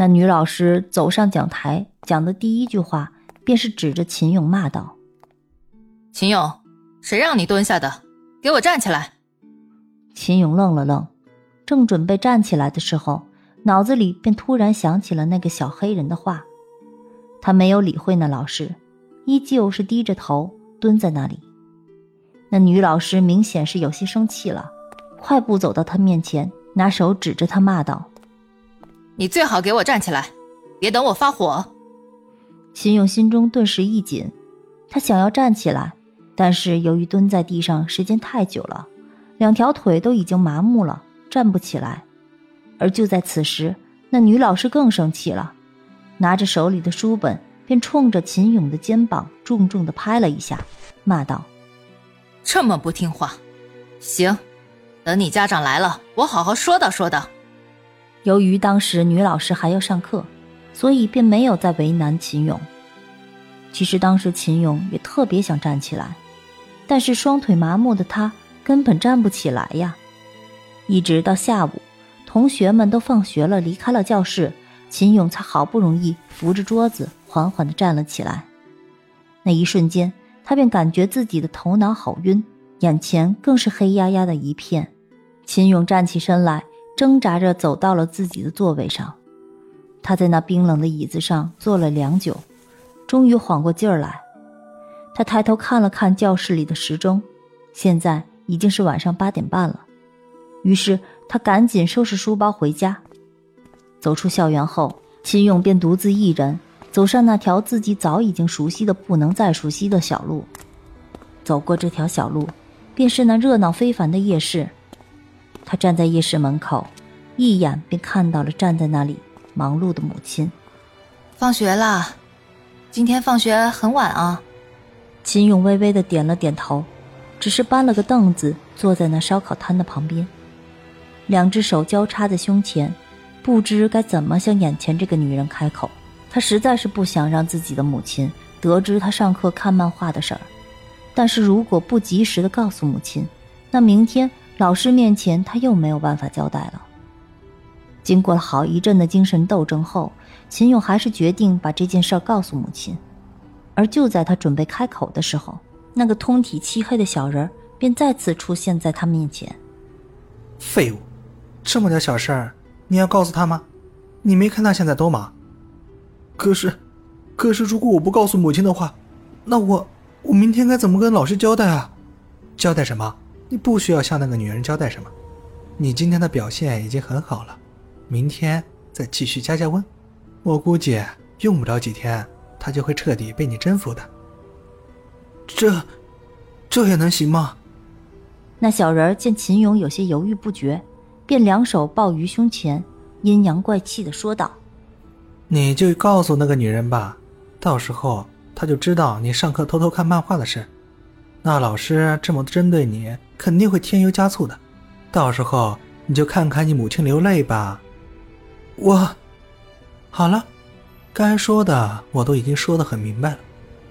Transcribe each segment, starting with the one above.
那女老师走上讲台，讲的第一句话便是指着秦勇骂道：“秦勇，谁让你蹲下的？给我站起来！”秦勇愣了愣，正准备站起来的时候，脑子里便突然想起了那个小黑人的话。他没有理会那老师，依旧是低着头蹲在那里。那女老师明显是有些生气了，快步走到他面前。拿手指着他骂道：“你最好给我站起来，别等我发火。”秦勇心中顿时一紧，他想要站起来，但是由于蹲在地上时间太久了，两条腿都已经麻木了，站不起来。而就在此时，那女老师更生气了，拿着手里的书本，便冲着秦勇的肩膀重重的拍了一下，骂道：“这么不听话，行。”等你家长来了，我好好说道说道。由于当时女老师还要上课，所以便没有再为难秦勇。其实当时秦勇也特别想站起来，但是双腿麻木的他根本站不起来呀。一直到下午，同学们都放学了，离开了教室，秦勇才好不容易扶着桌子缓缓地站了起来。那一瞬间，他便感觉自己的头脑好晕，眼前更是黑压压的一片。秦勇站起身来，挣扎着走到了自己的座位上。他在那冰冷的椅子上坐了良久，终于缓过劲儿来。他抬头看了看教室里的时钟，现在已经是晚上八点半了。于是他赶紧收拾书包回家。走出校园后，秦勇便独自一人走上那条自己早已经熟悉的不能再熟悉的小路。走过这条小路，便是那热闹非凡的夜市。他站在夜市门口，一眼便看到了站在那里忙碌的母亲。放学了，今天放学很晚啊。秦勇微微的点了点头，只是搬了个凳子坐在那烧烤摊的旁边，两只手交叉在胸前，不知该怎么向眼前这个女人开口。他实在是不想让自己的母亲得知他上课看漫画的事儿，但是如果不及时的告诉母亲，那明天。老师面前，他又没有办法交代了。经过了好一阵的精神斗争后，秦勇还是决定把这件事告诉母亲。而就在他准备开口的时候，那个通体漆黑的小人便再次出现在他面前。废物，这么点小事儿，你要告诉他吗？你没看他现在多忙？可是，可是如果我不告诉母亲的话，那我我明天该怎么跟老师交代啊？交代什么？你不需要向那个女人交代什么，你今天的表现已经很好了，明天再继续加加温，我估计用不了几天，她就会彻底被你征服的。这，这也能行吗？那小人见秦勇有些犹豫不决，便两手抱于胸前，阴阳怪气的说道：“你就告诉那个女人吧，到时候她就知道你上课偷偷看漫画的事。那老师这么针对你。”肯定会添油加醋的，到时候你就看看你母亲流泪吧。我，好了，该说的我都已经说得很明白了，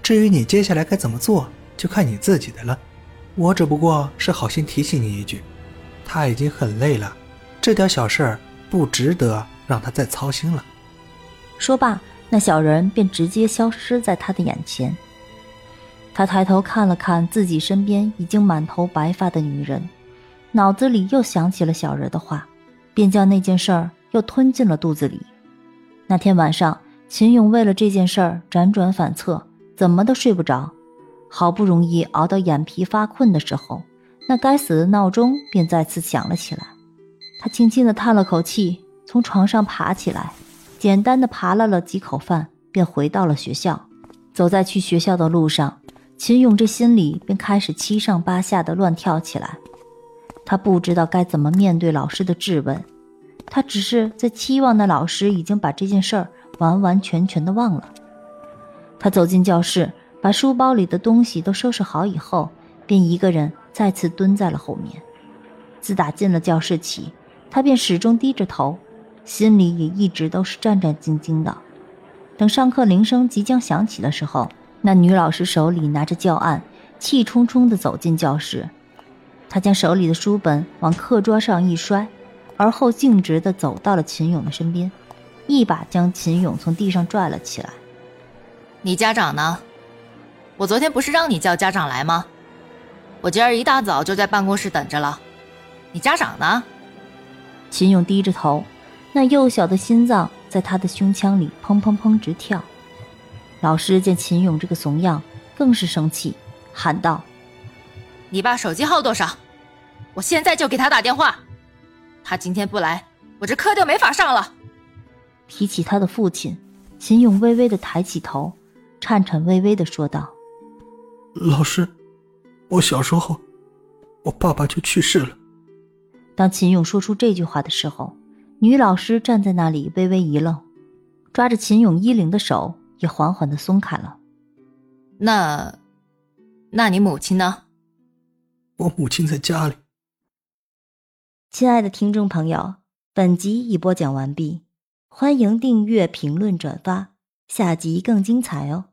至于你接下来该怎么做，就看你自己的了。我只不过是好心提醒你一句，他已经很累了，这点小事儿不值得让他再操心了。说罢，那小人便直接消失在他的眼前。他抬头看了看自己身边已经满头白发的女人，脑子里又想起了小人的话，便将那件事儿又吞进了肚子里。那天晚上，秦勇为了这件事儿辗转反侧，怎么都睡不着。好不容易熬到眼皮发困的时候，那该死的闹钟便再次响了起来。他轻轻地叹了口气，从床上爬起来，简单的扒拉了几口饭，便回到了学校。走在去学校的路上。秦勇这心里便开始七上八下的乱跳起来，他不知道该怎么面对老师的质问，他只是在期望那老师已经把这件事儿完完全全的忘了。他走进教室，把书包里的东西都收拾好以后，便一个人再次蹲在了后面。自打进了教室起，他便始终低着头，心里也一直都是战战兢兢的。等上课铃声即将响起的时候，那女老师手里拿着教案，气冲冲地走进教室。她将手里的书本往课桌上一摔，而后径直地走到了秦勇的身边，一把将秦勇从地上拽了起来。你家长呢？我昨天不是让你叫家长来吗？我今儿一大早就在办公室等着了。你家长呢？秦勇低着头，那幼小的心脏在他的胸腔里砰砰砰直跳。老师见秦勇这个怂样，更是生气，喊道：“你爸手机号多少？我现在就给他打电话。他今天不来，我这课就没法上了。”提起他的父亲，秦勇微微的抬起头。颤颤巍巍的说道：“老师，我小时候，我爸爸就去世了。”当秦勇说出这句话的时候，女老师站在那里微微一愣，抓着秦勇衣领的手也缓缓的松开了。那，那你母亲呢？我母亲在家里。亲爱的听众朋友，本集已播讲完毕，欢迎订阅、评论、转发，下集更精彩哦。